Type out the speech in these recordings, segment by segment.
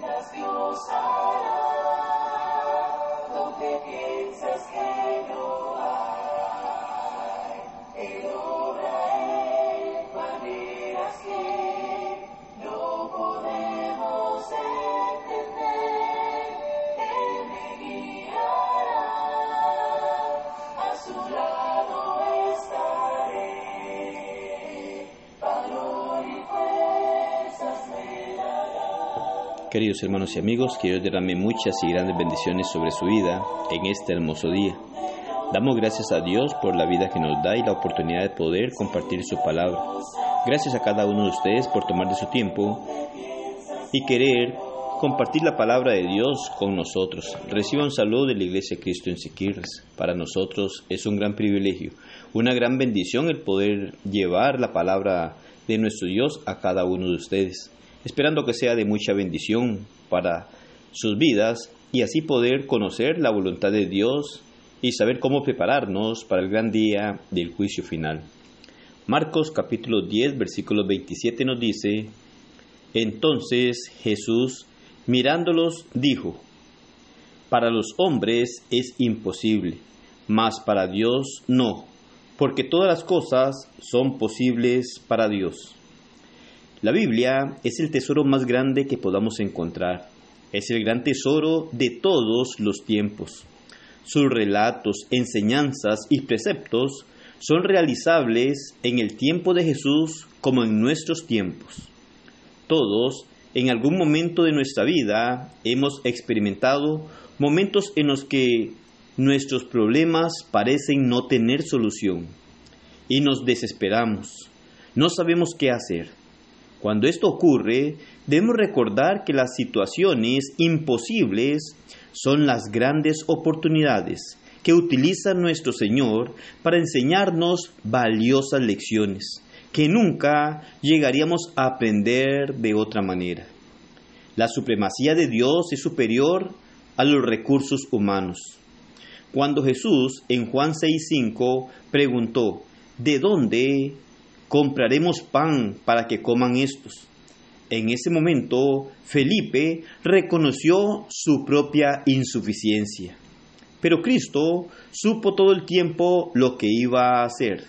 Dios hará lo Queridos hermanos y amigos, que Dios derrame muchas y grandes bendiciones sobre su vida en este hermoso día. Damos gracias a Dios por la vida que nos da y la oportunidad de poder compartir su palabra. Gracias a cada uno de ustedes por tomar de su tiempo y querer compartir la palabra de Dios con nosotros. Reciba un saludo de la Iglesia Cristo en Siquirres. Para nosotros es un gran privilegio, una gran bendición el poder llevar la palabra de nuestro Dios a cada uno de ustedes, esperando que sea de mucha bendición para sus vidas y así poder conocer la voluntad de Dios y saber cómo prepararnos para el gran día del juicio final. Marcos capítulo 10 versículo 27 nos dice, entonces Jesús, mirándolos, dijo, Para los hombres es imposible, mas para Dios no, porque todas las cosas son posibles para Dios. La Biblia es el tesoro más grande que podamos encontrar. Es el gran tesoro de todos los tiempos. Sus relatos, enseñanzas y preceptos son realizables en el tiempo de Jesús como en nuestros tiempos. Todos, en algún momento de nuestra vida, hemos experimentado momentos en los que nuestros problemas parecen no tener solución y nos desesperamos. No sabemos qué hacer. Cuando esto ocurre, debemos recordar que las situaciones imposibles son las grandes oportunidades que utiliza nuestro Señor para enseñarnos valiosas lecciones que nunca llegaríamos a aprender de otra manera. La supremacía de Dios es superior a los recursos humanos. Cuando Jesús en Juan 6:5 preguntó, ¿de dónde compraremos pan para que coman estos? En ese momento, Felipe reconoció su propia insuficiencia. Pero Cristo supo todo el tiempo lo que iba a hacer.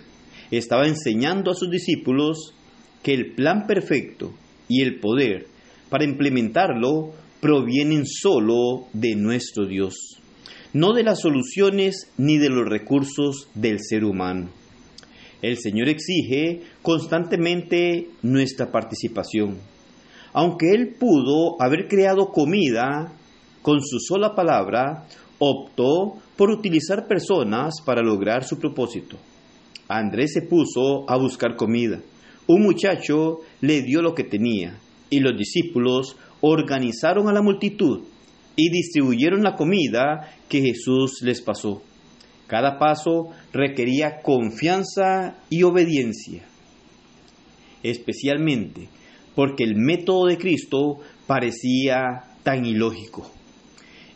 Estaba enseñando a sus discípulos que el plan perfecto y el poder para implementarlo provienen solo de nuestro Dios, no de las soluciones ni de los recursos del ser humano. El Señor exige constantemente nuestra participación. Aunque Él pudo haber creado comida con su sola palabra, optó por utilizar personas para lograr su propósito. Andrés se puso a buscar comida. Un muchacho le dio lo que tenía y los discípulos organizaron a la multitud y distribuyeron la comida que Jesús les pasó. Cada paso requería confianza y obediencia, especialmente porque el método de Cristo parecía tan ilógico.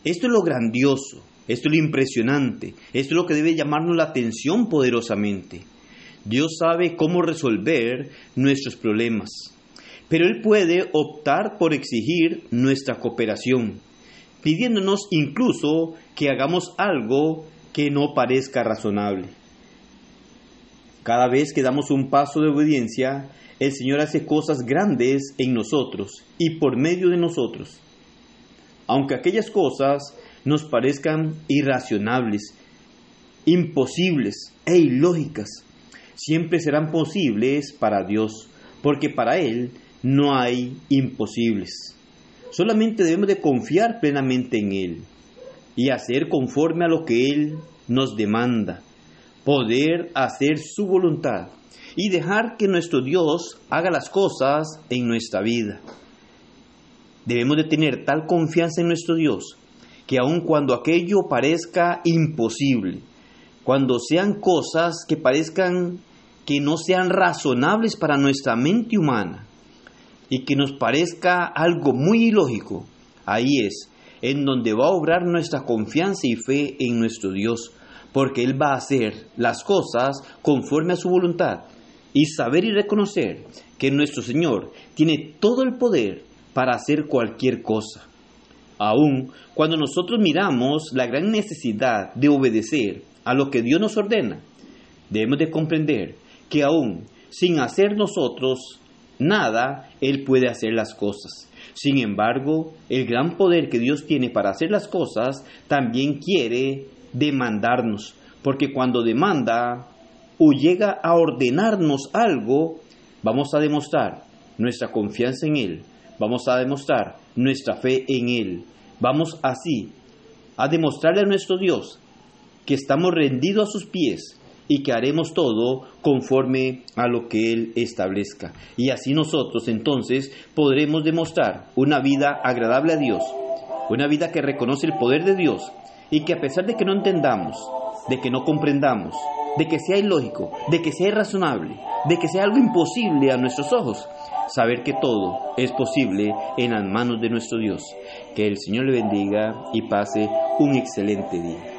Esto es lo grandioso, esto es lo impresionante, esto es lo que debe llamarnos la atención poderosamente. Dios sabe cómo resolver nuestros problemas, pero Él puede optar por exigir nuestra cooperación, pidiéndonos incluso que hagamos algo que no parezca razonable. Cada vez que damos un paso de obediencia, el Señor hace cosas grandes en nosotros y por medio de nosotros. Aunque aquellas cosas nos parezcan irracionables, imposibles e ilógicas, siempre serán posibles para Dios, porque para Él no hay imposibles. Solamente debemos de confiar plenamente en Él y hacer conforme a lo que Él nos demanda, poder hacer su voluntad y dejar que nuestro Dios haga las cosas en nuestra vida. Debemos de tener tal confianza en nuestro Dios que aun cuando aquello parezca imposible, cuando sean cosas que parezcan que no sean razonables para nuestra mente humana y que nos parezca algo muy ilógico, ahí es en donde va a obrar nuestra confianza y fe en nuestro Dios, porque Él va a hacer las cosas conforme a su voluntad y saber y reconocer que nuestro Señor tiene todo el poder para hacer cualquier cosa. Aun cuando nosotros miramos la gran necesidad de obedecer a lo que Dios nos ordena, debemos de comprender que aún sin hacer nosotros nada, Él puede hacer las cosas. Sin embargo, el gran poder que Dios tiene para hacer las cosas también quiere demandarnos, porque cuando demanda o llega a ordenarnos algo, vamos a demostrar nuestra confianza en Él, vamos a demostrar nuestra fe en Él, vamos así a demostrarle a nuestro Dios que estamos rendidos a sus pies y que haremos todo conforme a lo que Él establezca. Y así nosotros entonces podremos demostrar una vida agradable a Dios, una vida que reconoce el poder de Dios y que a pesar de que no entendamos, de que no comprendamos, de que sea ilógico, de que sea irrazonable, de que sea algo imposible a nuestros ojos, saber que todo es posible en las manos de nuestro Dios. Que el Señor le bendiga y pase un excelente día.